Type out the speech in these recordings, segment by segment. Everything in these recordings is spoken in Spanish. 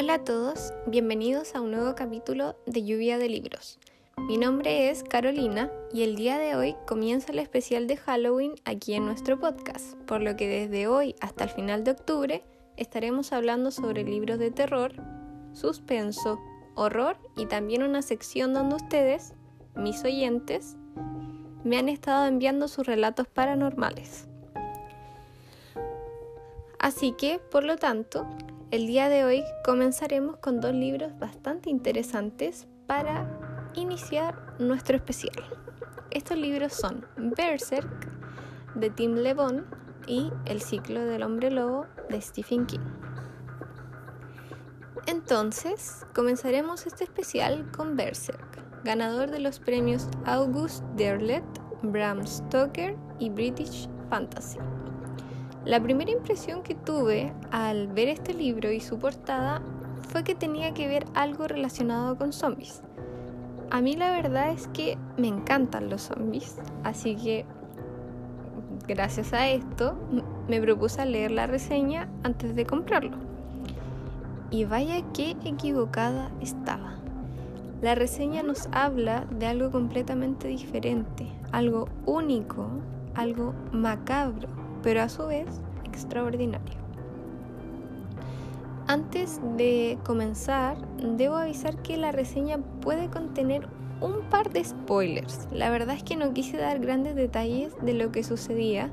Hola a todos, bienvenidos a un nuevo capítulo de Lluvia de Libros. Mi nombre es Carolina y el día de hoy comienza el especial de Halloween aquí en nuestro podcast, por lo que desde hoy hasta el final de octubre estaremos hablando sobre libros de terror, suspenso, horror y también una sección donde ustedes, mis oyentes, me han estado enviando sus relatos paranormales. Así que, por lo tanto, el día de hoy comenzaremos con dos libros bastante interesantes para iniciar nuestro especial. Estos libros son Berserk de Tim LeBon y El ciclo del hombre lobo de Stephen King. Entonces, comenzaremos este especial con Berserk, ganador de los premios August Derlet, Bram Stoker y British Fantasy. La primera impresión que tuve al ver este libro y su portada fue que tenía que ver algo relacionado con zombies. A mí la verdad es que me encantan los zombies, así que gracias a esto me propuse leer la reseña antes de comprarlo. Y vaya qué equivocada estaba. La reseña nos habla de algo completamente diferente, algo único, algo macabro, pero a su vez extraordinario. Antes de comenzar, debo avisar que la reseña puede contener un par de spoilers. La verdad es que no quise dar grandes detalles de lo que sucedía,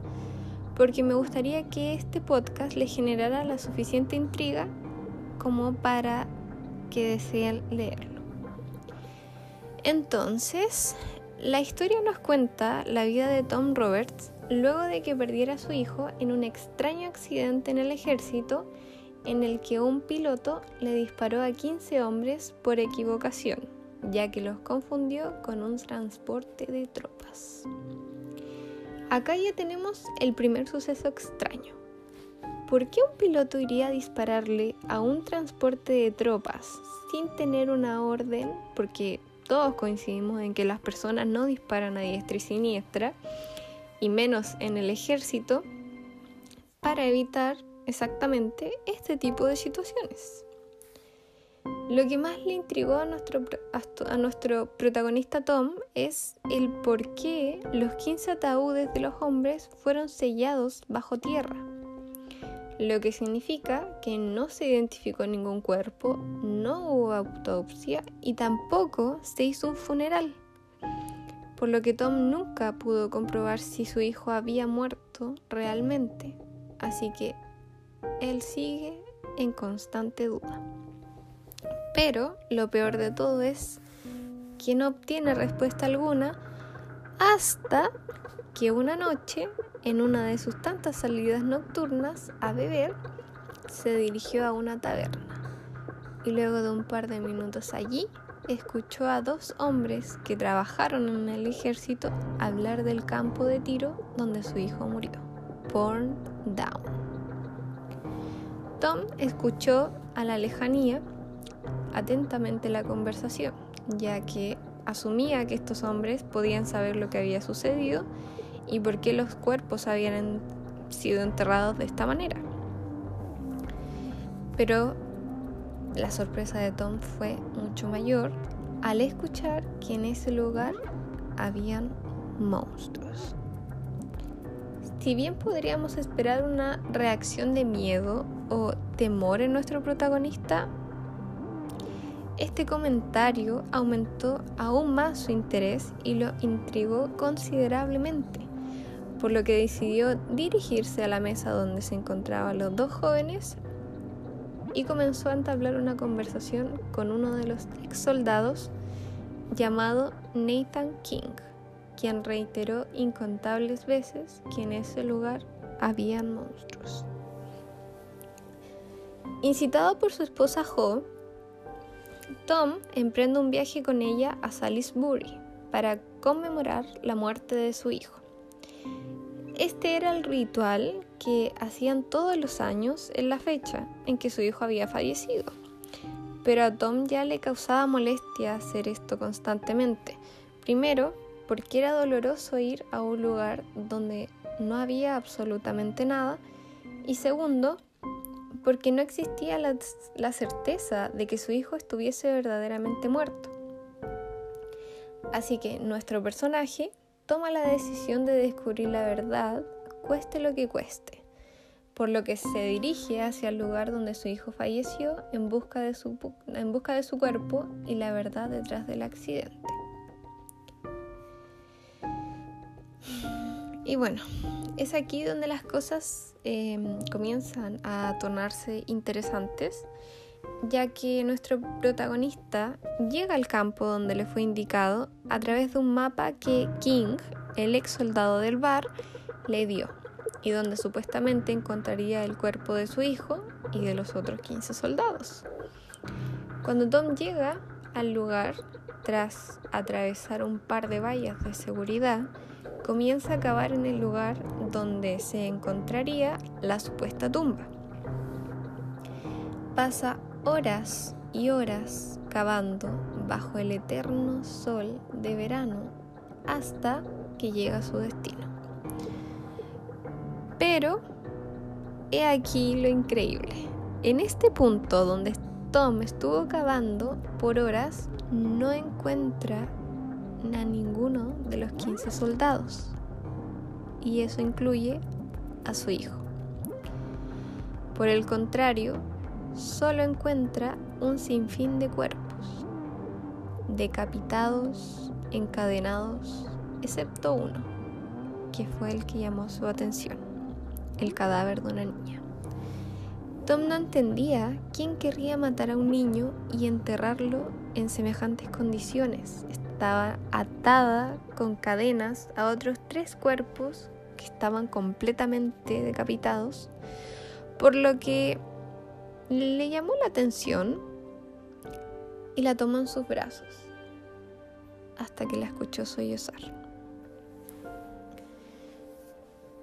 porque me gustaría que este podcast le generara la suficiente intriga como para que deseen leerlo. Entonces, la historia nos cuenta la vida de Tom Roberts, luego de que perdiera a su hijo en un extraño accidente en el ejército en el que un piloto le disparó a 15 hombres por equivocación, ya que los confundió con un transporte de tropas. Acá ya tenemos el primer suceso extraño. ¿Por qué un piloto iría a dispararle a un transporte de tropas sin tener una orden? Porque todos coincidimos en que las personas no disparan a diestra y siniestra y menos en el ejército, para evitar exactamente este tipo de situaciones. Lo que más le intrigó a nuestro, a nuestro protagonista Tom es el por qué los 15 ataúdes de los hombres fueron sellados bajo tierra, lo que significa que no se identificó ningún cuerpo, no hubo autopsia y tampoco se hizo un funeral por lo que Tom nunca pudo comprobar si su hijo había muerto realmente, así que él sigue en constante duda. Pero lo peor de todo es que no obtiene respuesta alguna hasta que una noche, en una de sus tantas salidas nocturnas a beber, se dirigió a una taberna y luego de un par de minutos allí escuchó a dos hombres que trabajaron en el ejército hablar del campo de tiro donde su hijo murió, Born Down. Tom escuchó a la lejanía atentamente la conversación, ya que asumía que estos hombres podían saber lo que había sucedido y por qué los cuerpos habían sido enterrados de esta manera. Pero la sorpresa de Tom fue mucho mayor al escuchar que en ese lugar habían monstruos. Si bien podríamos esperar una reacción de miedo o temor en nuestro protagonista, este comentario aumentó aún más su interés y lo intrigó considerablemente, por lo que decidió dirigirse a la mesa donde se encontraban los dos jóvenes y comenzó a entablar una conversación con uno de los ex soldados llamado Nathan King, quien reiteró incontables veces que en ese lugar habían monstruos. Incitado por su esposa Jo, Tom emprende un viaje con ella a Salisbury para conmemorar la muerte de su hijo. Este era el ritual que hacían todos los años en la fecha en que su hijo había fallecido. Pero a Tom ya le causaba molestia hacer esto constantemente. Primero, porque era doloroso ir a un lugar donde no había absolutamente nada. Y segundo, porque no existía la, certeza de que su hijo estuviese verdaderamente muerto. Así que nuestro personaje toma la decisión de descubrir la verdad, cueste lo que cueste, por lo que se dirige hacia el lugar donde su hijo falleció en busca de su, en busca de su cuerpo y la verdad detrás del accidente. Y bueno, es aquí donde las cosas em, comienzan a tornarse interesantes, ya que nuestro protagonista llega al campo donde le fue indicado a través de un mapa que King, el ex soldado del bar, le dio, y donde supuestamente encontraría el cuerpo de su hijo y de los otros 15 soldados. Cuando Tom llega al lugar, tras atravesar un par de vallas de seguridad, comienza a cavar en el lugar donde se encontraría la supuesta tumba. Pasa horas y horas cavando bajo el eterno sol de verano hasta que llega a su destino. Pero he aquí lo increíble. En este punto donde Tom estuvo cavando por horas, no encuentra a ninguno de los 15 soldados. Y eso incluye a su hijo. Por el contrario, solo encuentra un sinfín de cuerpos, decapitados, encadenados, excepto uno, que fue el que llamó su atención, el cadáver de una niña. Tom no entendía quién querría matar a un niño y enterrarlo en semejantes condiciones estaba atada con cadenas a otros tres cuerpos que estaban completamente decapitados, por lo que le llamó la atención y la tomó en sus brazos hasta que la escuchó sollozar.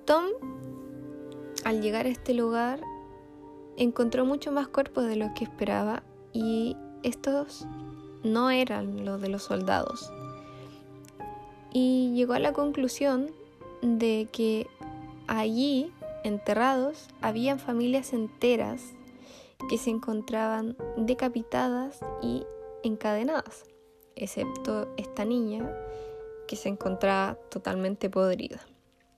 Tom, al llegar a este lugar, encontró mucho más cuerpos de lo que esperaba y estos no eran los de los soldados. Y llegó a la conclusión de que allí, enterrados, habían familias enteras que se encontraban decapitadas y encadenadas, excepto esta niña que se encontraba totalmente podrida.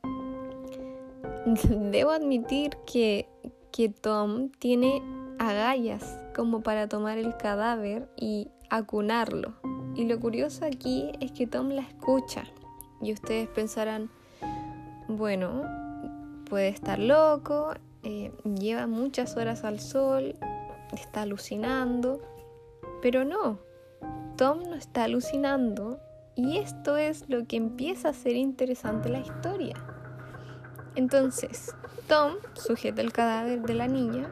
Debo admitir que, que Tom tiene agallas como para tomar el cadáver y acunarlo. Y lo curioso aquí es que Tom la escucha. Y ustedes pensarán, bueno, puede estar loco, eh, lleva muchas horas al sol, está alucinando. Pero no, Tom no está alucinando. Y esto es lo que empieza a ser interesante la historia. Entonces, Tom sujeta el cadáver de la niña,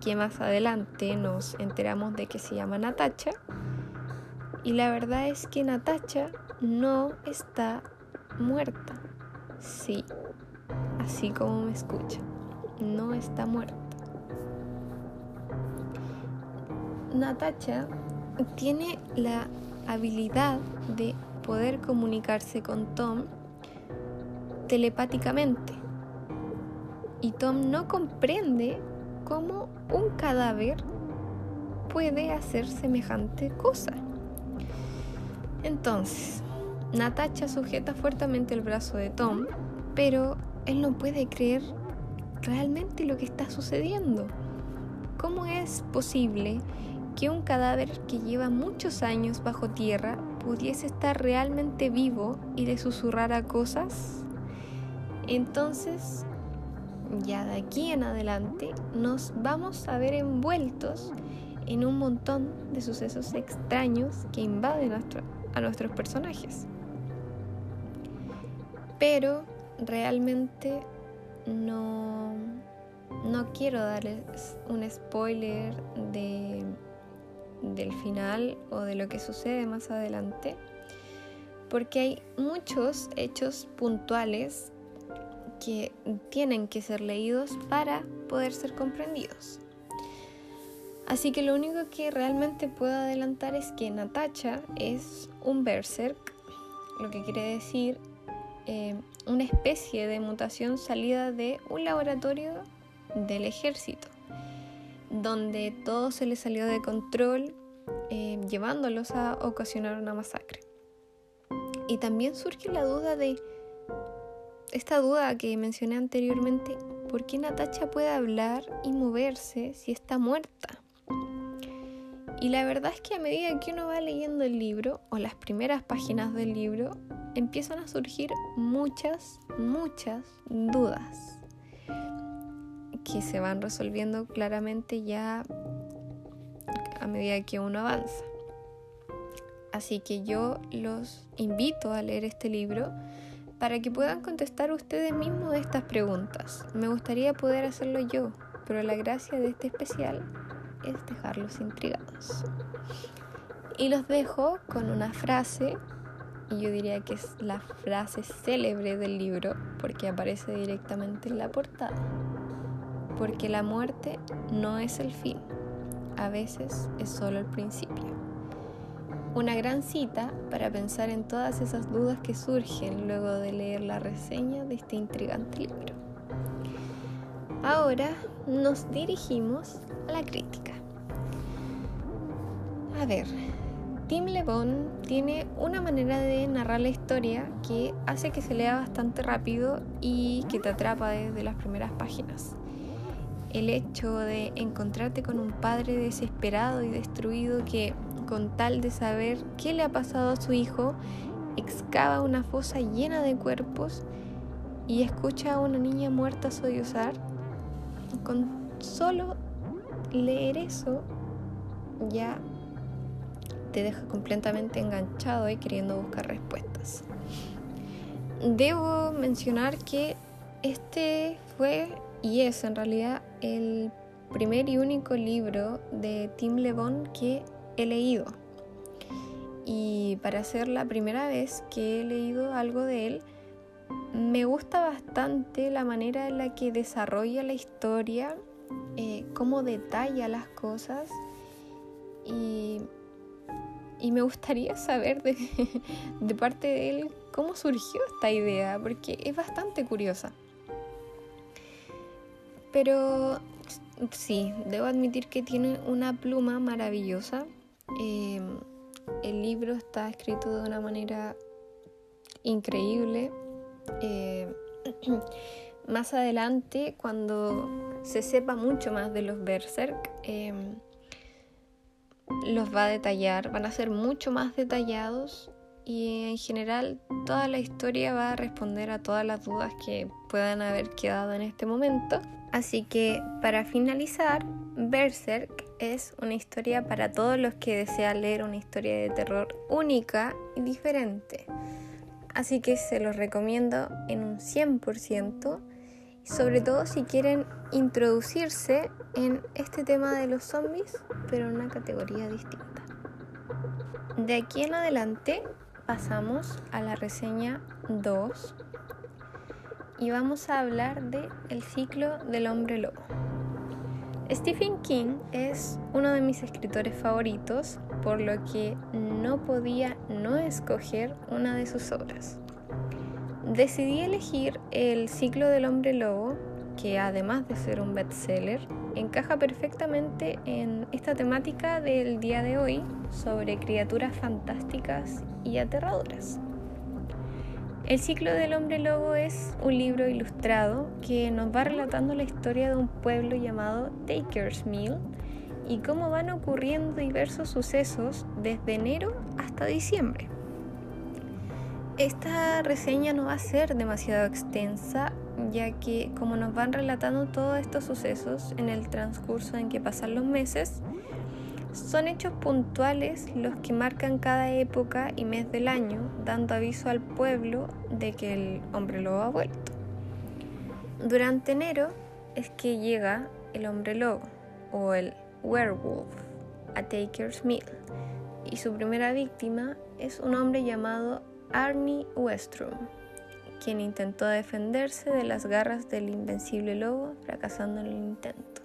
que más adelante nos enteramos de que se llama Natacha, y la verdad es que Natacha no está muerta. Sí, así como me escucha, no está muerta. Natacha tiene la habilidad de poder comunicarse con Tom telepáticamente. Y Tom no comprende cómo un cadáver puede hacer semejante cosa. Entonces, Natacha sujeta fuertemente el brazo de Tom, pero él no puede creer realmente lo que está sucediendo. ¿Cómo es posible que un cadáver que lleva muchos años bajo tierra pudiese estar realmente vivo y le susurrara cosas? Entonces, ya de aquí en adelante, nos vamos a ver envueltos en un montón de sucesos extraños que invaden a nuestros personajes. Pero realmente no, no quiero darles un spoiler de, del final o de lo que sucede más adelante, porque hay muchos hechos puntuales que tienen que ser leídos para poder ser comprendidos. Así que lo único que realmente puedo adelantar es que Natacha es un berserk, lo que quiere decir eh, una especie de mutación salida de un laboratorio del ejército. donde todo se le salió de control, eh, llevándolos a ocasionar una masacre. Y también surge la duda de esta duda que mencioné anteriormente, ¿por qué Natacha puede hablar y moverse si está muerta? Y la verdad es que a medida que uno va leyendo el libro o las primeras páginas del libro, empiezan a surgir muchas, muchas dudas que se van resolviendo claramente ya a medida que uno avanza. Así que yo los invito a leer este libro para que puedan contestar ustedes mismos estas preguntas. Me gustaría poder hacerlo yo, pero la gracia de este especial es dejarlos intrigados. Y los dejo con una frase, y yo diría que es la frase célebre del libro, porque aparece directamente en la portada. Porque la muerte no es el fin, a veces es solo el principio. Una gran cita para pensar en todas esas dudas que surgen luego de leer la reseña de este intrigante libro. Ahora nos dirigimos a la crítica. A ver, Tim Le tiene una manera de narrar la historia que hace que se lea bastante rápido y que te atrapa desde las primeras páginas. El hecho de encontrarte con un padre desesperado y destruido que con tal de saber qué le ha pasado a su hijo, excava una fosa llena de cuerpos y escucha a una niña muerta sollozar. Con solo leer eso ya te deja completamente enganchado y queriendo buscar respuestas. Debo mencionar que este fue y es en realidad el primer y único libro de Tim Le que he leído. Y para ser la primera vez que he leído algo de él, me gusta bastante la manera en la que desarrolla la historia, eh, cómo detalla las cosas y, y me gustaría saber de, parte de él cómo surgió esta idea, porque es bastante curiosa. Pero sí, debo admitir que tiene una pluma maravillosa Em, el libro está escrito de una manera increíble. Em, más adelante, cuando se sepa mucho más de los Berserk, em, los va a detallar, van a ser mucho más detallados y en general toda la historia va a responder a todas las dudas que puedan haber quedado en este momento. Así que para finalizar, Berserk es una historia para todos los que desean leer una historia de terror única y diferente. Así que se los recomiendo en un 100%, sobre todo si quieren introducirse en este tema de los zombies, pero en una categoría distinta. De aquí en adelante pasamos a la reseña 2 y vamos a hablar de El ciclo del hombre lobo. Stephen King es uno de mis escritores favoritos, por lo que no podía no escoger una de sus obras. Decidí elegir El ciclo del hombre lobo, que además de ser un bestseller, encaja perfectamente en esta temática del día de hoy sobre criaturas fantásticas y aterradoras. El ciclo del hombre lobo es un libro ilustrado que nos va relatando la historia de un pueblo llamado Taker's Mill y cómo van ocurriendo diversos sucesos desde enero hasta diciembre. Esta reseña no va a ser demasiado extensa, ya que como nos van relatando todos estos sucesos en el transcurso en que pasan los meses, son hechos puntuales los que marcan cada época y mes del año, dando aviso al pueblo de que el hombre lobo ha vuelto. Durante enero es que llega el hombre lobo o el werewolf a Taker's Mill y su primera víctima es un hombre llamado Arnie Westrom, quien intentó defenderse de las garras del invencible lobo fracasando en el intento.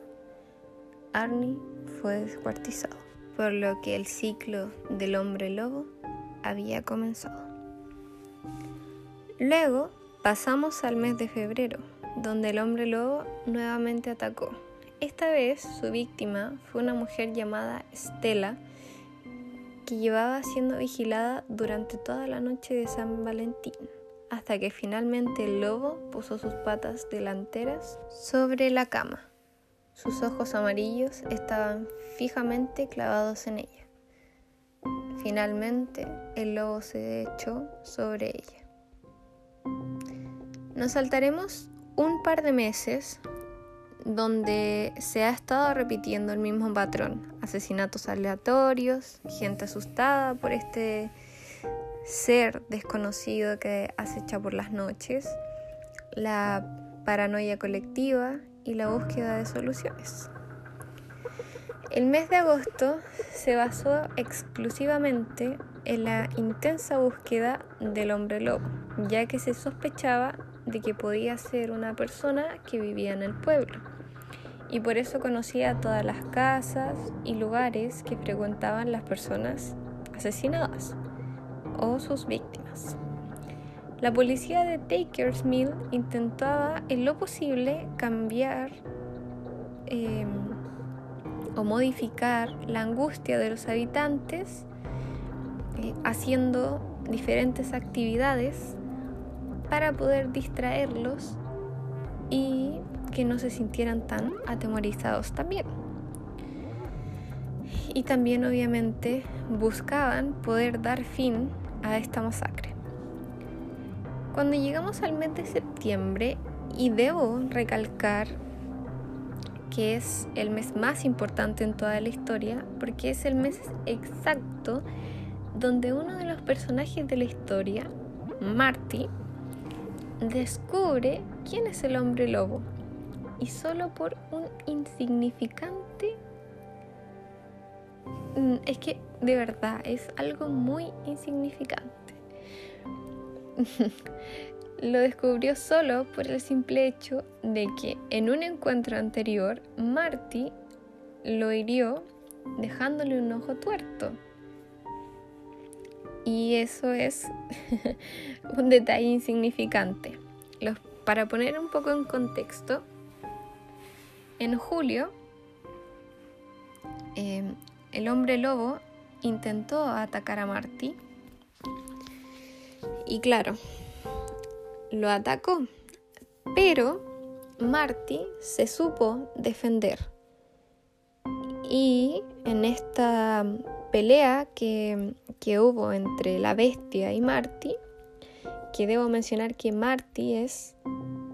Arnie fue descuartizado, por lo que el ciclo del hombre lobo había comenzado. Luego pasamos al mes de febrero, donde el hombre lobo nuevamente atacó, Esta vez su víctima fue una mujer llamada Estela, que llevaba siendo vigilada durante toda la noche de San Valentín, hasta que finalmente el lobo puso sus patas delanteras sobre la cama. Sus ojos amarillos estaban fijamente clavados en ella. Finalmente, el lobo se echó sobre ella. Nos saltaremos un par de meses donde se ha estado repitiendo el mismo patrón. Asesinatos aleatorios, gente asustada por este ser desconocido que acecha por las noches, la paranoia colectiva y la búsqueda de soluciones. El mes de agosto se basó exclusivamente en la intensa búsqueda del hombre lobo, ya que se sospechaba de que podía ser una persona que vivía en el pueblo y por eso conocía todas las casas y lugares que frecuentaban las personas asesinadas o sus víctimas. La policía de Takers Mill intentaba en lo posible cambiar em, o modificar la angustia de los habitantes eh, haciendo diferentes actividades para poder distraerlos y que no se sintieran tan atemorizados también. Y también obviamente buscaban poder dar fin a esta masacre. Cuando llegamos al mes de septiembre, y debo recalcar que es el mes más importante en toda la historia, porque es el mes exacto donde uno de los personajes de la historia, Marty, descubre quién es el hombre lobo y solo por un insignificante... Mm, es que de verdad es algo muy insignificante. Lo descubrió solo por el simple hecho de que en un encuentro anterior Marty lo hirió dejándole un ojo tuerto. Y eso es un detalle insignificante. para poner un poco en contexto, en julio, em, el hombre lobo intentó atacar a Marty y claro, lo atacó, pero Marty se supo defender. Y en esta pelea que, que, hubo entre la bestia y Marty, que debo mencionar que Marty es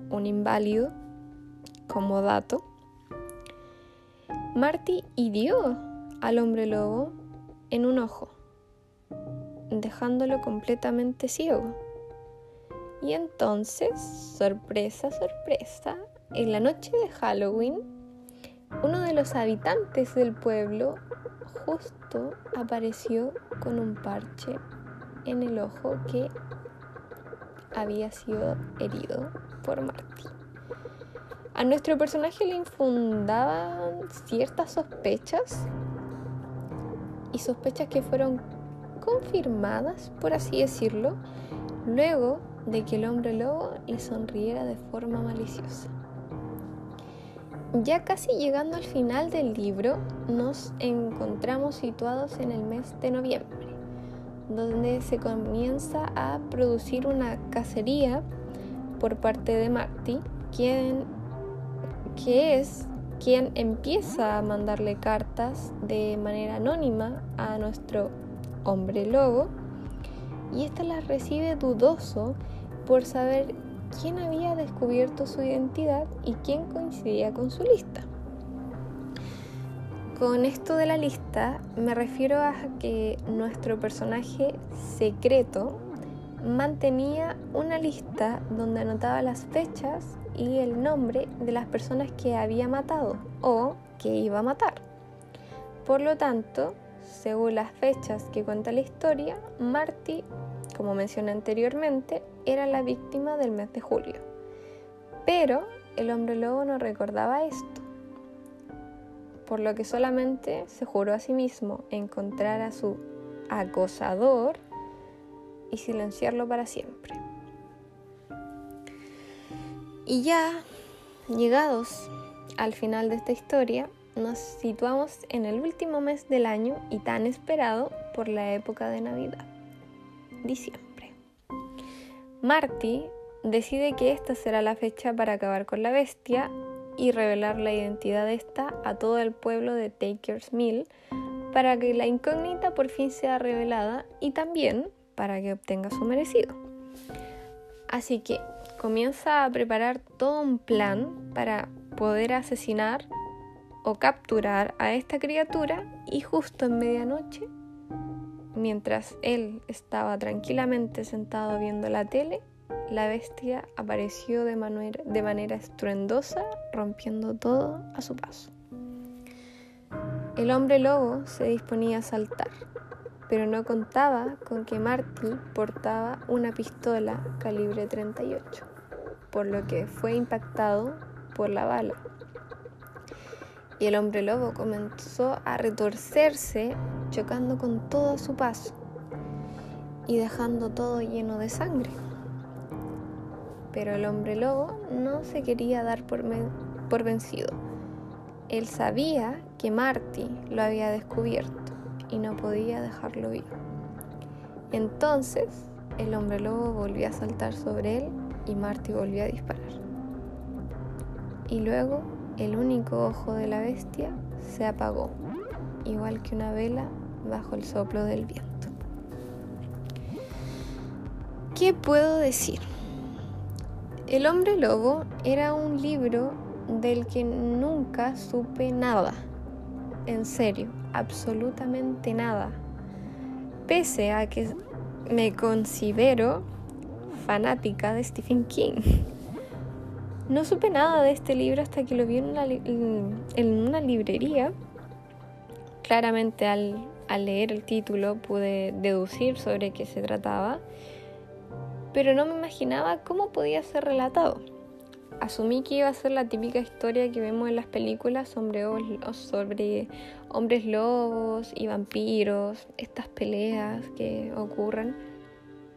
un inválido como dato, Marty hirió al hombre lobo en un ojo, dejándolo completamente ciego. Y entonces, sorpresa, sorpresa, en la noche de Halloween, uno de los habitantes del pueblo justo apareció con un parche en el ojo que había sido herido por Marty. A nuestro personaje le infundaban ciertas sospechas y sospechas que fueron confirmadas, por así decirlo, luego de que el hombre lobo le sonriera de forma maliciosa. Ya casi llegando al final del libro, nos encontramos situados en el mes de noviembre, donde se comienza a producir una cacería por parte de Marty, quien que es quien empieza a mandarle cartas de manera anónima a nuestro hombre lobo y ésta las recibe dudoso por saber quién había descubierto su identidad y quién coincidía con su lista. Con esto de la lista me refiero a que nuestro personaje secreto mantenía una lista donde anotaba las fechas y el nombre de las personas que había matado o que iba a matar. Por lo tanto, según las fechas que cuenta la historia, Marty, como mencioné anteriormente, era la víctima del mes de julio. Pero el hombre lobo no recordaba esto, por lo que solamente se juró a sí mismo encontrar a su acosador y silenciarlo para siempre. Y ya llegados al final de esta historia, nos situamos en el último mes del año y tan esperado por la época de Navidad, diciembre. Marty decide que esta será la fecha para acabar con la bestia y revelar la identidad de esta a todo el pueblo de Taker's Mill para que la incógnita por fin sea revelada y también para que obtenga su merecido. Así que comienza a preparar todo un plan para poder asesinar o capturar a esta criatura y justo en medianoche, mientras él estaba tranquilamente sentado viendo la tele, la bestia apareció de manera, de manera estruendosa, rompiendo todo a su paso. El hombre lobo se disponía a saltar, pero no contaba con que Marty portaba una pistola calibre 38, por lo que fue impactado por la bala. Y el hombre lobo comenzó a retorcerse, chocando con todo su paso y dejando todo lleno de sangre. Pero el hombre lobo no se quería dar por, por vencido. Él sabía que Marty lo había descubierto y no podía dejarlo ir. Entonces el hombre lobo volvió a saltar sobre él y Marty volvió a disparar. Y luego el único ojo de la bestia se apagó, igual que una vela bajo el soplo del viento. ¿Qué puedo decir? El hombre lobo era un libro del que nunca supe nada. En serio, absolutamente nada. Pese a que me considero fanática de Stephen King. No supe nada de este libro hasta que lo vi en una, librería. Claramente al, al leer el título pude deducir sobre qué se trataba pero no me imaginaba cómo podía ser relatado. Asumí que iba a ser la típica historia que vemos en las películas sobre, hombres lobos y vampiros, estas peleas que ocurren,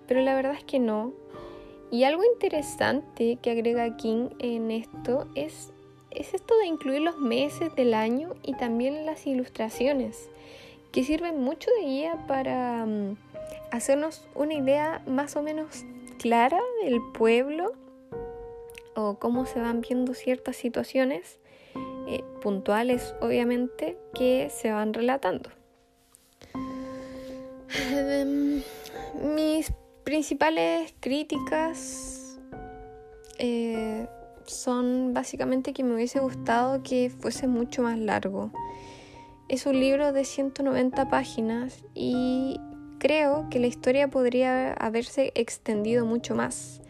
pero la verdad es que no. Y algo interesante que agrega King en esto es, es esto de incluir los meses del año y también las ilustraciones, que sirven mucho de guía para mm, hacernos una idea más o menos clara del pueblo o cómo se van viendo ciertas situaciones eh, puntuales, obviamente, que se van relatando. Em, mis principales críticas eh, son básicamente que me hubiese gustado que fuese mucho más largo. Es un libro de 190 páginas y creo que la historia podría haberse extendido mucho más,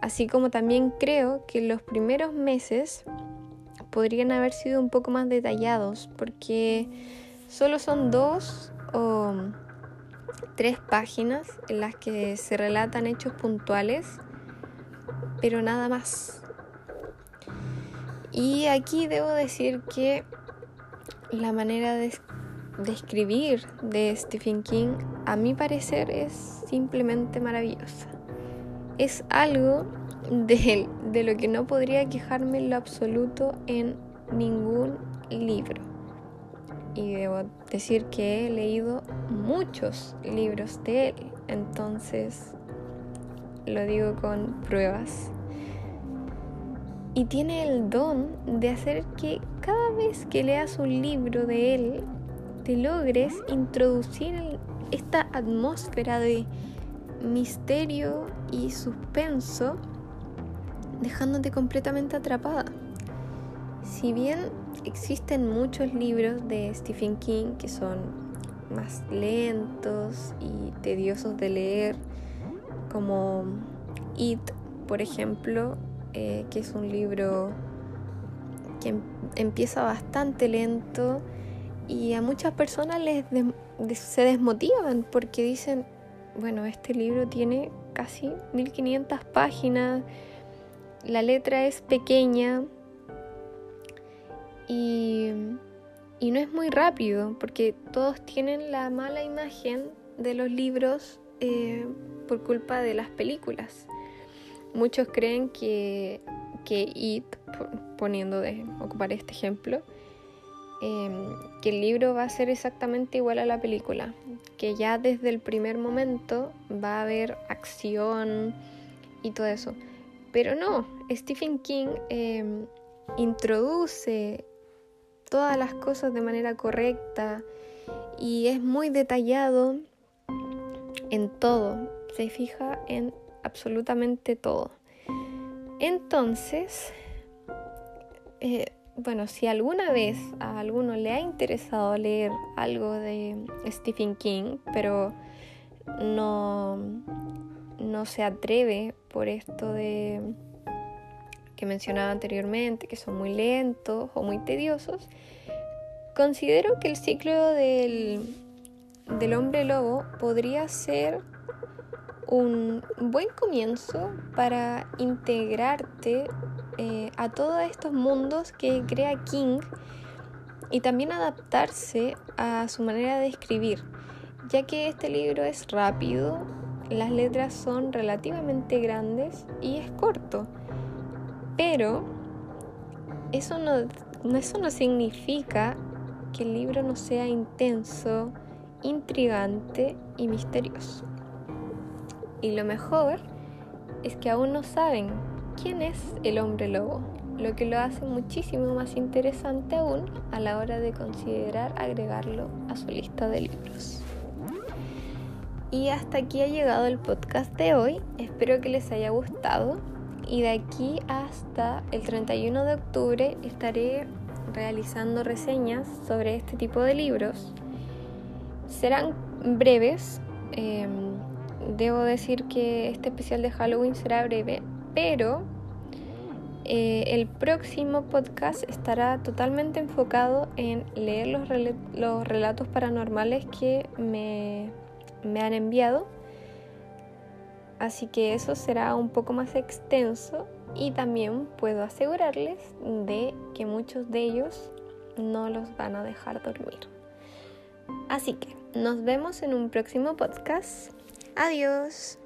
así como también creo que los primeros meses podrían haber sido un poco más detallados, porque solo son dos o tres páginas en las que se relatan hechos puntuales, pero nada más. Y aquí debo decir que la manera de escribir de Stephen King, a mi parecer, es simplemente maravillosa. Es algo de, de lo que no podría quejarme en lo absoluto en ningún libro. Y debo decir que he leído muchos libros de él, entonces lo digo con pruebas. Y tiene el don de hacer que cada vez que leas un libro de él, logres introducir esta atmósfera de misterio y suspenso, dejándote completamente atrapada. Si bien existen muchos libros de Stephen King que son más lentos y tediosos de leer, como It, por ejemplo, eh, que es un libro que em-, empieza bastante lento y a muchas personas les se desmotivan porque dicen, bueno, este libro tiene casi 1500 páginas, la letra es pequeña y, y no es muy rápido porque todos tienen la mala imagen de los libros eh, por culpa de las películas. Muchos creen que que It, poniendo de ocupar este ejemplo, em, que el libro va a ser exactamente igual a la película, que ya desde el primer momento va a haber acción y todo eso. Pero no, Stephen King em, introduce todas las cosas de manera correcta y es muy detallado en todo, se fija en absolutamente todo. Entonces, eh, bueno, si alguna vez a alguno le ha interesado leer algo de Stephen King, pero no, no se atreve por esto de que mencionaba anteriormente, que son muy lentos o muy tediosos, considero que el ciclo del, del hombre lobo podría ser un buen comienzo para integrarte eh, a todos estos mundos que crea King y también adaptarse a su manera de escribir, ya que este libro es rápido, las letras son relativamente grandes y es corto. Pero eso no, eso no significa que el libro no sea intenso, intrigante y misterioso. Y lo mejor es que aún no saben quién es el hombre lobo, lo que lo hace muchísimo más interesante aún a la hora de considerar agregarlo a su lista de libros. Y hasta aquí ha llegado el podcast de hoy. Espero que les haya gustado. Y de aquí hasta el 31 de octubre estaré realizando reseñas sobre este tipo de libros. Serán breves. Em, debo decir que este especial de Halloween será breve, pero eh, el próximo podcast estará totalmente enfocado en leer los, los relatos paranormales que me me han enviado. Así que eso será un poco más extenso y también puedo asegurarles de que muchos de ellos no los van a dejar dormir. Así que nos vemos en un próximo podcast. Adiós.